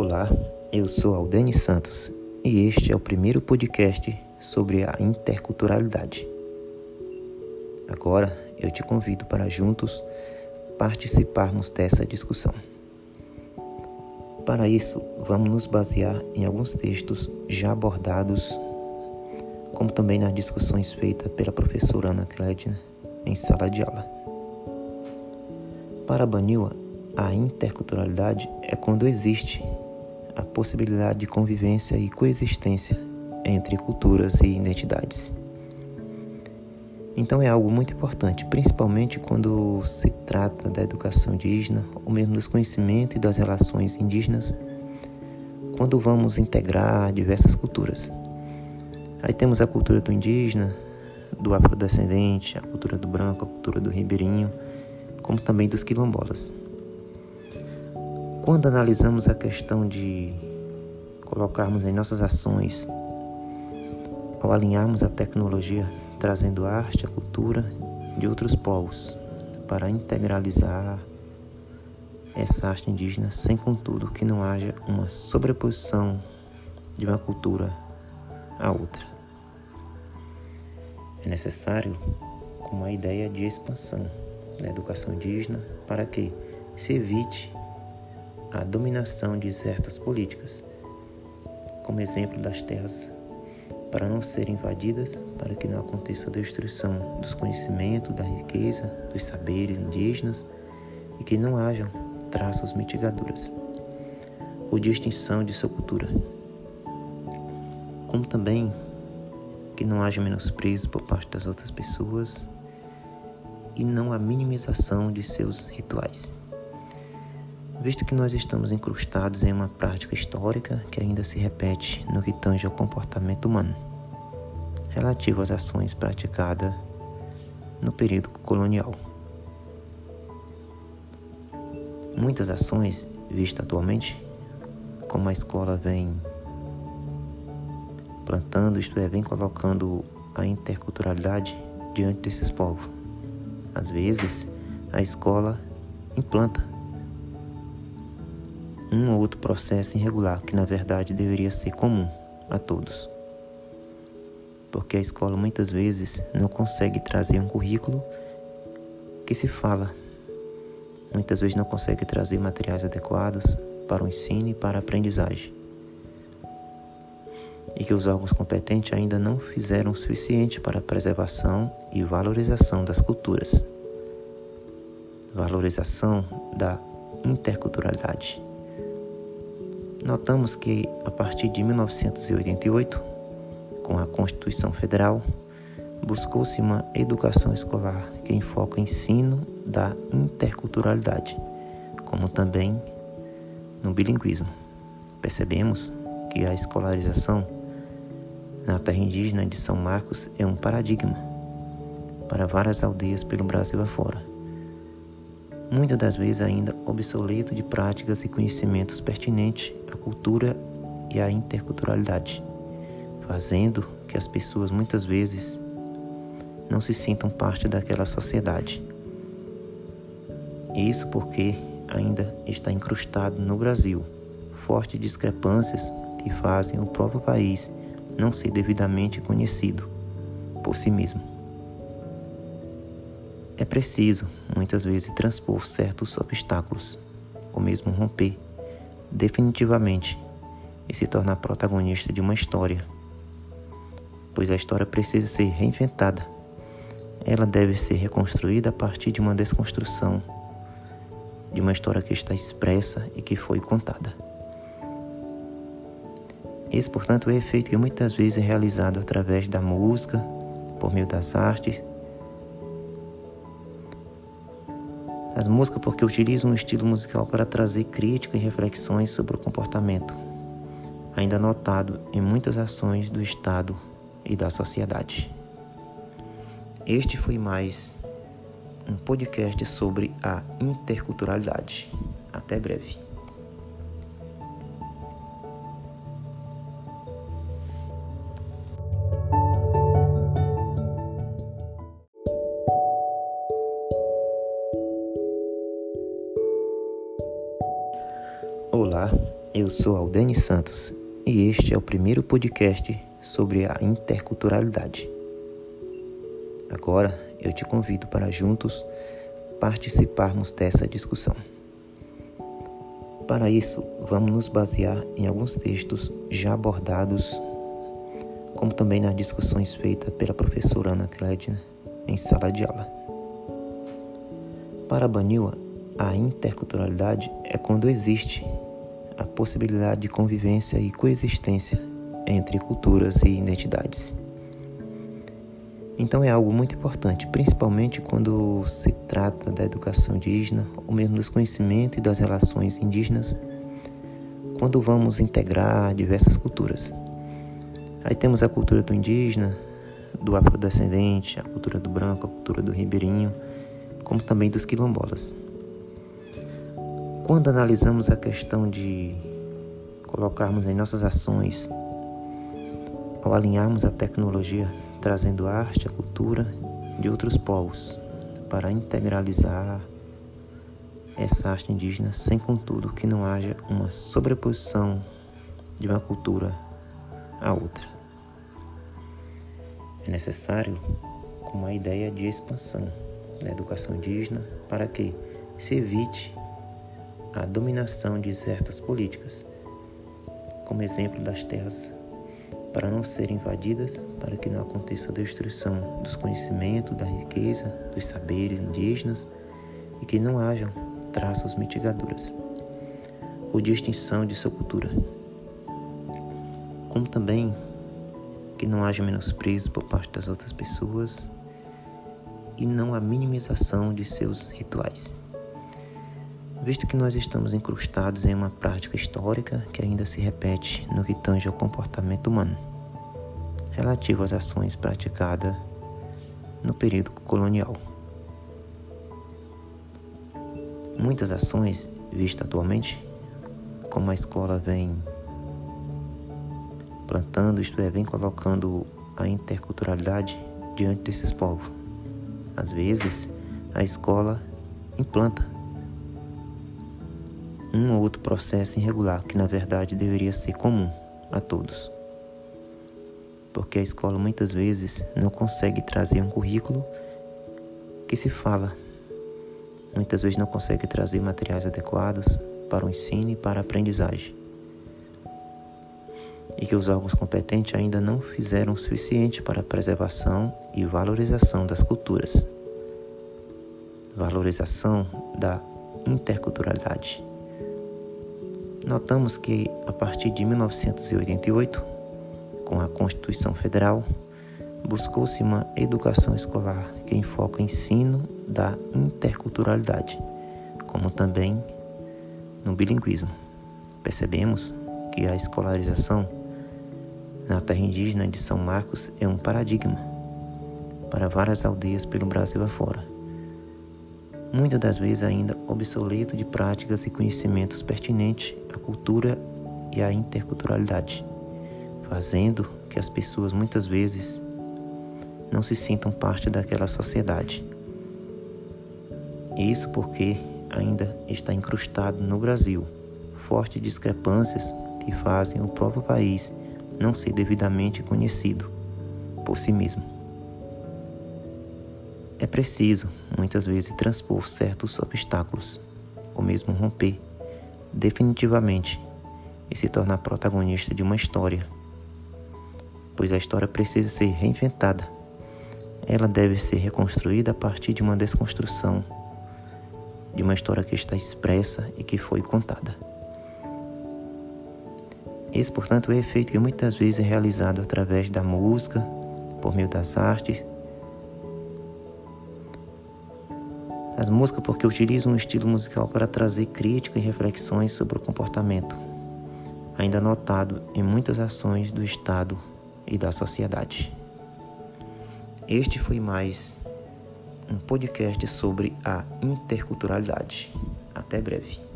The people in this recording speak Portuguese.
Olá, eu sou Aldene Santos e este é o primeiro podcast sobre a interculturalidade. Agora eu te convido para juntos participarmos dessa discussão. Para isso, vamos nos basear em alguns textos já abordados, como também nas discussões feitas pela professora Ana Kledner em sala de aula. Para Banila, a interculturalidade é quando existe a possibilidade de convivência e coexistência entre culturas e identidades. Então é algo muito importante, principalmente quando se trata da educação indígena ou mesmo dos conhecimentos e das relações indígenas, quando vamos integrar diversas culturas. Aí temos a cultura do indígena, do afrodescendente, a cultura do branco, a cultura do ribeirinho, como também dos quilombolas. Quando analisamos a questão de colocarmos em nossas ações, ao alinharmos a tecnologia, trazendo a arte, a cultura de outros povos, para integralizar essa arte indígena, sem contudo que não haja uma sobreposição de uma cultura à outra. É necessário uma ideia de expansão da educação indígena para que se evite a dominação de certas políticas, como exemplo das terras para não serem invadidas, para que não aconteça a destruição dos conhecimentos, da riqueza, dos saberes indígenas e que não hajam traços mitigadores ou de extinção de sua cultura. Como também que não haja menosprezo por parte das outras pessoas e não a minimização de seus rituais visto que nós estamos incrustados em uma prática histórica que ainda se repete no que tange ao comportamento humano, relativo às ações praticadas no período colonial. Muitas ações vistas atualmente, como a escola vem plantando, isto é, vem colocando a interculturalidade diante desses povos. Às vezes, a escola implanta um ou outro processo irregular que na verdade deveria ser comum a todos. Porque a escola muitas vezes não consegue trazer um currículo que se fala. Muitas vezes não consegue trazer materiais adequados para o ensino e para a aprendizagem. E que os órgãos competentes ainda não fizeram o suficiente para a preservação e valorização das culturas. Valorização da interculturalidade. Notamos que, a partir de 1988, com a Constituição Federal, buscou-se uma educação escolar que enfoca o ensino da interculturalidade, como também no bilinguismo. Percebemos que a escolarização na terra indígena de São Marcos é um paradigma para várias aldeias pelo Brasil afora muitas das vezes ainda obsoleto de práticas e conhecimentos pertinentes à cultura e à interculturalidade, fazendo que as pessoas muitas vezes não se sintam parte daquela sociedade. Isso porque ainda está incrustado no Brasil fortes discrepâncias que fazem o próprio país não ser devidamente conhecido por si mesmo. É preciso, muitas vezes, transpor certos obstáculos, ou mesmo romper definitivamente e se tornar protagonista de uma história, pois a história precisa ser reinventada. Ela deve ser reconstruída a partir de uma desconstrução de uma história que está expressa e que foi contada. Esse, portanto, é o efeito que muitas vezes é realizado através da música, por meio das artes, As músicas porque utilizam um estilo musical para trazer crítica e reflexões sobre o comportamento, ainda notado em muitas ações do Estado e da sociedade. Este foi mais um podcast sobre a interculturalidade. Até breve. Olá, Eu sou Aldene Santos e este é o primeiro podcast sobre a interculturalidade. Agora eu te convido para juntos participarmos dessa discussão. Para isso, vamos nos basear em alguns textos já abordados, como também nas discussões feitas pela professora Ana Kledner em sala de aula. Para Banila, a interculturalidade é quando existe a possibilidade de convivência e coexistência entre culturas e identidades. Então é algo muito importante, principalmente quando se trata da educação indígena, ou mesmo dos conhecimentos e das relações indígenas, quando vamos integrar diversas culturas. Aí temos a cultura do indígena, do afrodescendente, a cultura do branco, a cultura do ribeirinho, como também dos quilombolas. Quando analisamos a questão de colocarmos em nossas ações, ao alinharmos a tecnologia, trazendo a arte, a cultura de outros povos, para integralizar essa arte indígena, sem contudo que não haja uma sobreposição de uma cultura à outra. É necessário uma ideia de expansão da educação indígena para que se evite a dominação de certas políticas, como exemplo das terras para não serem invadidas, para que não aconteça a destruição dos conhecimentos, da riqueza, dos saberes indígenas e que não hajam traços mitigadores ou de extinção de sua cultura. Como também que não haja menosprezo por parte das outras pessoas e não a minimização de seus rituais. Visto que nós estamos incrustados em uma prática histórica que ainda se repete no que tange ao comportamento humano, relativo às ações praticadas no período colonial. Muitas ações vistas atualmente, como a escola vem plantando, isto é, vem colocando a interculturalidade diante desses povos. Às vezes, a escola implanta um ou outro processo irregular que na verdade deveria ser comum a todos. Porque a escola muitas vezes não consegue trazer um currículo que se fala. Muitas vezes não consegue trazer materiais adequados para o ensino e para a aprendizagem. E que os órgãos competentes ainda não fizeram o suficiente para a preservação e valorização das culturas. Valorização da interculturalidade. Notamos que, a partir de 1988, com a Constituição Federal, buscou-se uma educação escolar que enfoca o ensino da interculturalidade, como também no bilinguismo. Percebemos que a escolarização na terra indígena de São Marcos é um paradigma para várias aldeias pelo Brasil afora muitas das vezes ainda obsoleto de práticas e conhecimentos pertinentes cultura e à interculturalidade, fazendo que as pessoas muitas vezes não se sintam parte daquela sociedade. Isso porque ainda está incrustado no Brasil fortes discrepâncias que fazem o próprio país não ser devidamente conhecido por si mesmo. É preciso, muitas vezes, transpor certos obstáculos, ou mesmo romper definitivamente e se tornar protagonista de uma história, pois a história precisa ser reinventada. Ela deve ser reconstruída a partir de uma desconstrução de uma história que está expressa e que foi contada. Esse, portanto, é o efeito que muitas vezes é realizado através da música, por meio das artes, As músicas porque utilizam um estilo musical para trazer crítica e reflexões sobre o comportamento, ainda notado em muitas ações do Estado e da sociedade. Este foi mais um podcast sobre a interculturalidade. Até breve.